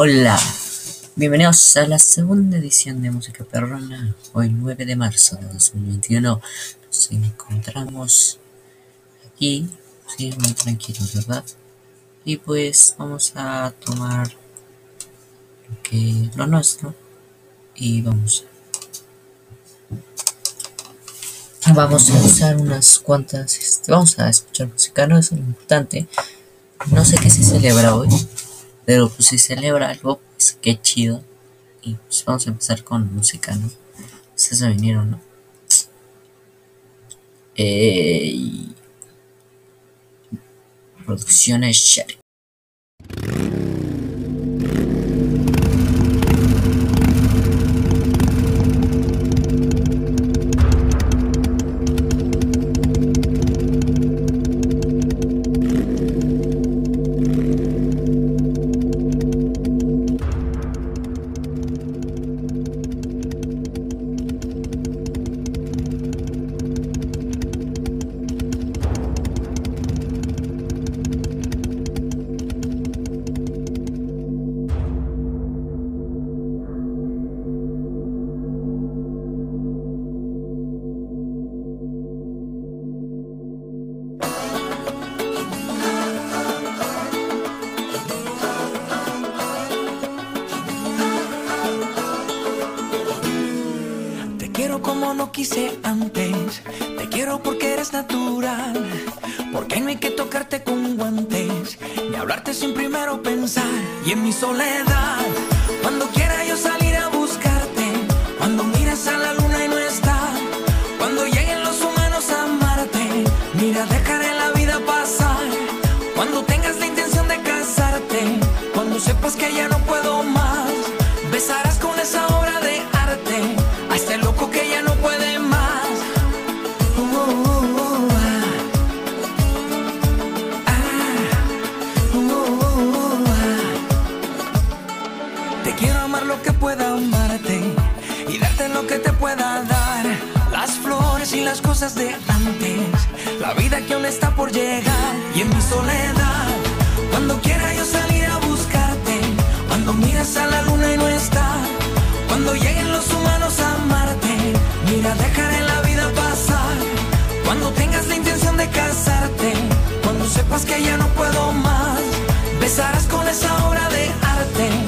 Hola, bienvenidos a la segunda edición de Música Perrona. Hoy 9 de marzo de 2021 nos encontramos aquí, sí, muy tranquilos, ¿verdad? Y pues vamos a tomar lo que lo nuestro y vamos vamos a usar unas cuantas este, vamos a escuchar música no es lo importante no sé qué se celebra hoy pero pues si celebra algo, pues qué chido. Y pues vamos a empezar con música, ¿no? Se vinieron, ¿no? Eh, producciones Sherry. y en mi soledad. amar lo que pueda amarte y darte lo que te pueda dar. Las flores y las cosas de antes, la vida que aún está por llegar. Y en mi soledad, cuando quiera yo salir a buscarte, cuando miras a la luna y no está, cuando lleguen los humanos a amarte, mira, dejaré la vida pasar. Cuando tengas la intención de casarte, cuando sepas que ya no puedo más, besarás con esa obra de arte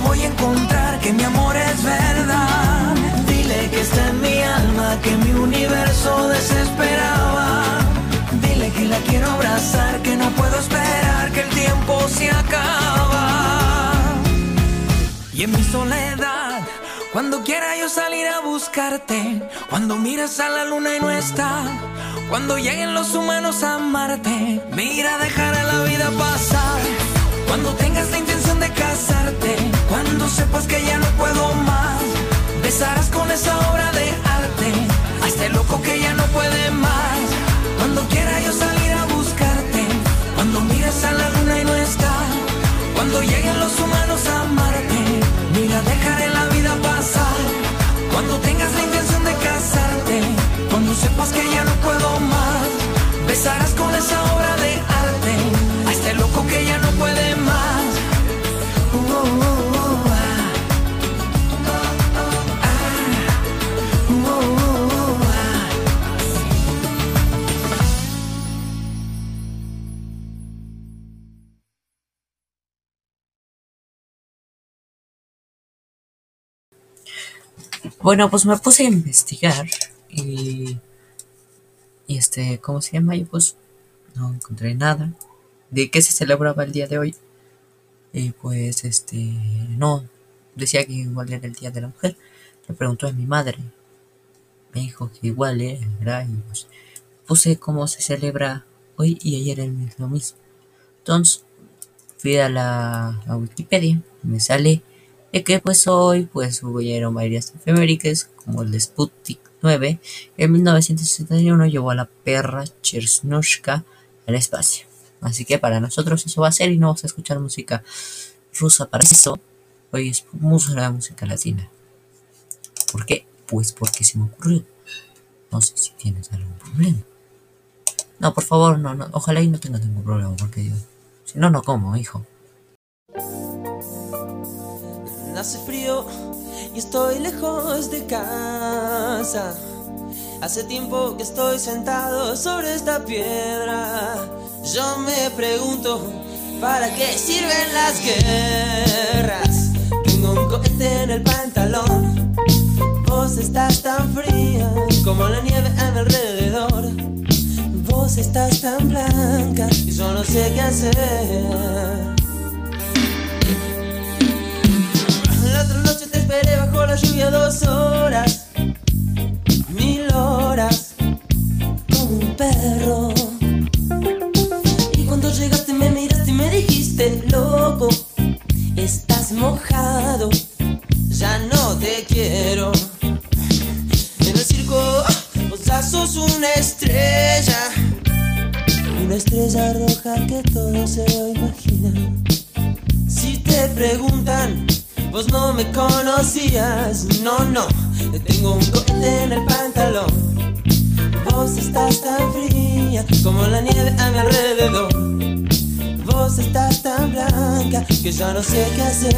voy a encontrar, que mi amor es verdad. Dile que está en mi alma, que mi universo desesperaba. Dile que la quiero abrazar, que no puedo esperar, que el tiempo se acaba. Y en mi soledad, cuando quiera yo salir a buscarte, cuando miras a la luna y no está. Cuando lleguen los humanos a Marte, mira dejar a la vida pasar. Cuando tengas la intención de casarte cuando sepas que ya no puedo más, besarás con esa obra de arte a este loco que ya no puede más. Bueno, pues me puse a investigar y... Y este, ¿cómo se llama? Y pues no encontré nada de qué se celebraba el día de hoy. Y pues este, no, decía que igual era el Día de la Mujer. Le preguntó a mi madre. Me dijo que igual era, y pues puse cómo se celebra hoy y ayer el lo mismo. Entonces fui a la Wikipedia me sale de que pues hoy pues hubieron varias efemérides como el de Sputnik 9 en 1961 llevó a la perra Chersnushka al espacio. Así que para nosotros eso va a ser y no vamos a escuchar música rusa para eso. Hoy es música, música latina. ¿Por qué? Pues porque se me ocurrió. No sé si tienes algún problema. No, por favor, no, no. Ojalá y no tengas ningún problema, porque yo. Si no, no como, hijo. Hace frío y estoy lejos de casa. Hace tiempo que estoy sentado sobre esta piedra. Yo me pregunto, ¿para qué sirven las guerras? Tengo un cohete en el pantalón. Vos estás tan fría como la nieve a mi alrededor. Vos estás tan blanca y yo no sé qué hacer. Esperé bajo la lluvia dos horas, mil horas, como un perro. Vos estás tan fría como la nieve a mi alrededor. Vos estás tan blanca que ya no sé qué hacer.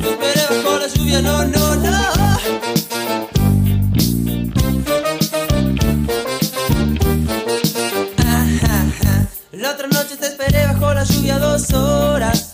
Te esperé bajo la lluvia, no, no, no. La otra noche te esperé bajo la lluvia dos horas,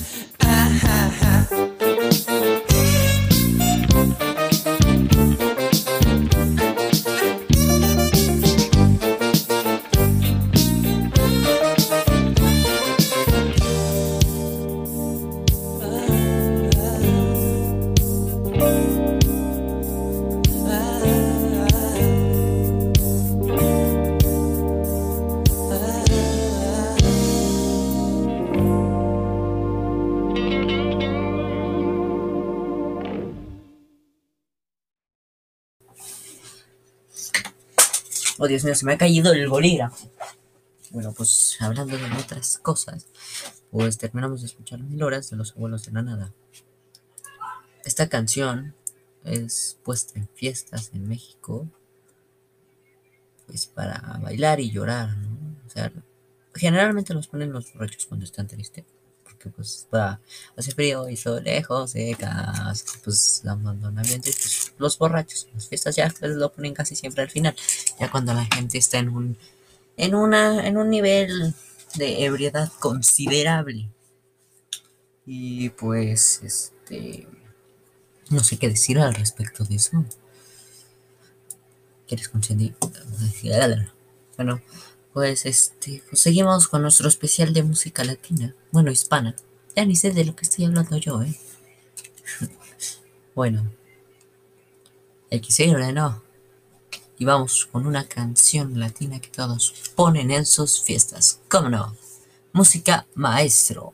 Oh, Dios mío, se me ha caído el bolígrafo. Bueno, pues hablando de otras cosas, pues terminamos de escuchar Mil Horas de los Abuelos de la Nada. Esta canción es puesta en fiestas en México, pues para bailar y llorar, ¿no? O sea, generalmente los ponen los borrachos cuando están tristes, porque pues va, hace frío y lejos de casa, pues abandonamiento pues los borrachos las fiestas ya pues, lo ponen casi siempre al final, ya cuando la gente está en un en una en un nivel de ebriedad considerable. Y pues este no sé qué decir al respecto de eso. ¿Quieres consentir? Bueno, pues este, pues seguimos con nuestro especial de música latina, bueno, hispana. Ya ni sé de lo que estoy hablando yo, ¿eh? bueno, el que se no. Y vamos con una canción latina que todos ponen en sus fiestas. ¿Cómo no? Música maestro.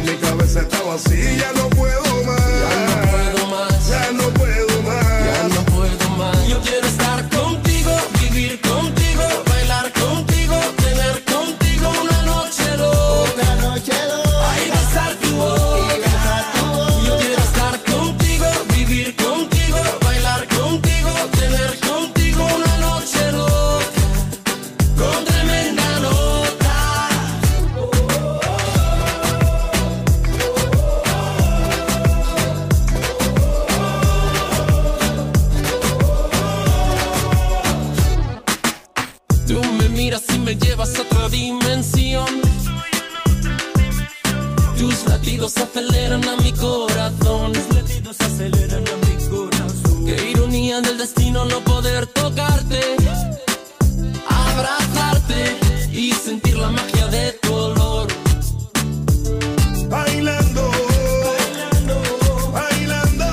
mi cabeza está vacía. Tocarte, abrazarte y sentir la magia de tu olor. Bailando, bailando,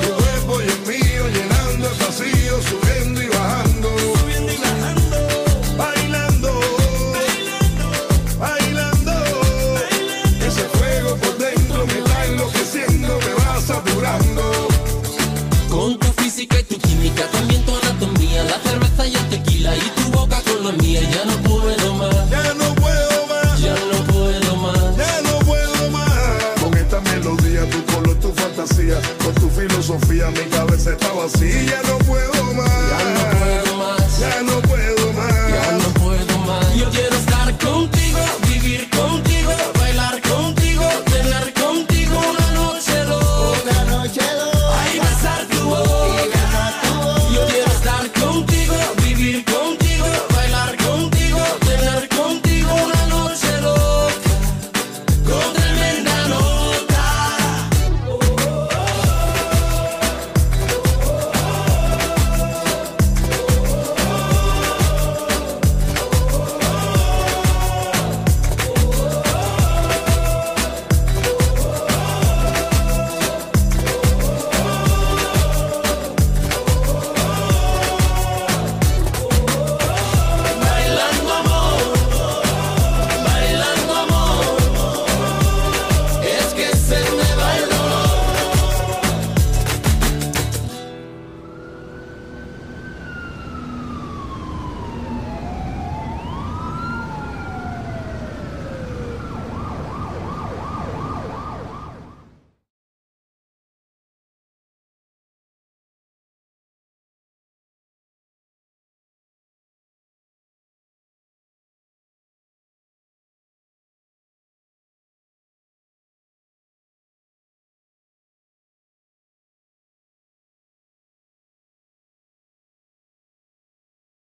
tu cuerpo y el mío llenando el vacío, subiendo y bajando. Subiendo y bajando. Bailando, bailando, ese fuego por dentro me está enloqueciendo, me va saturando. Con tu física y tu química, también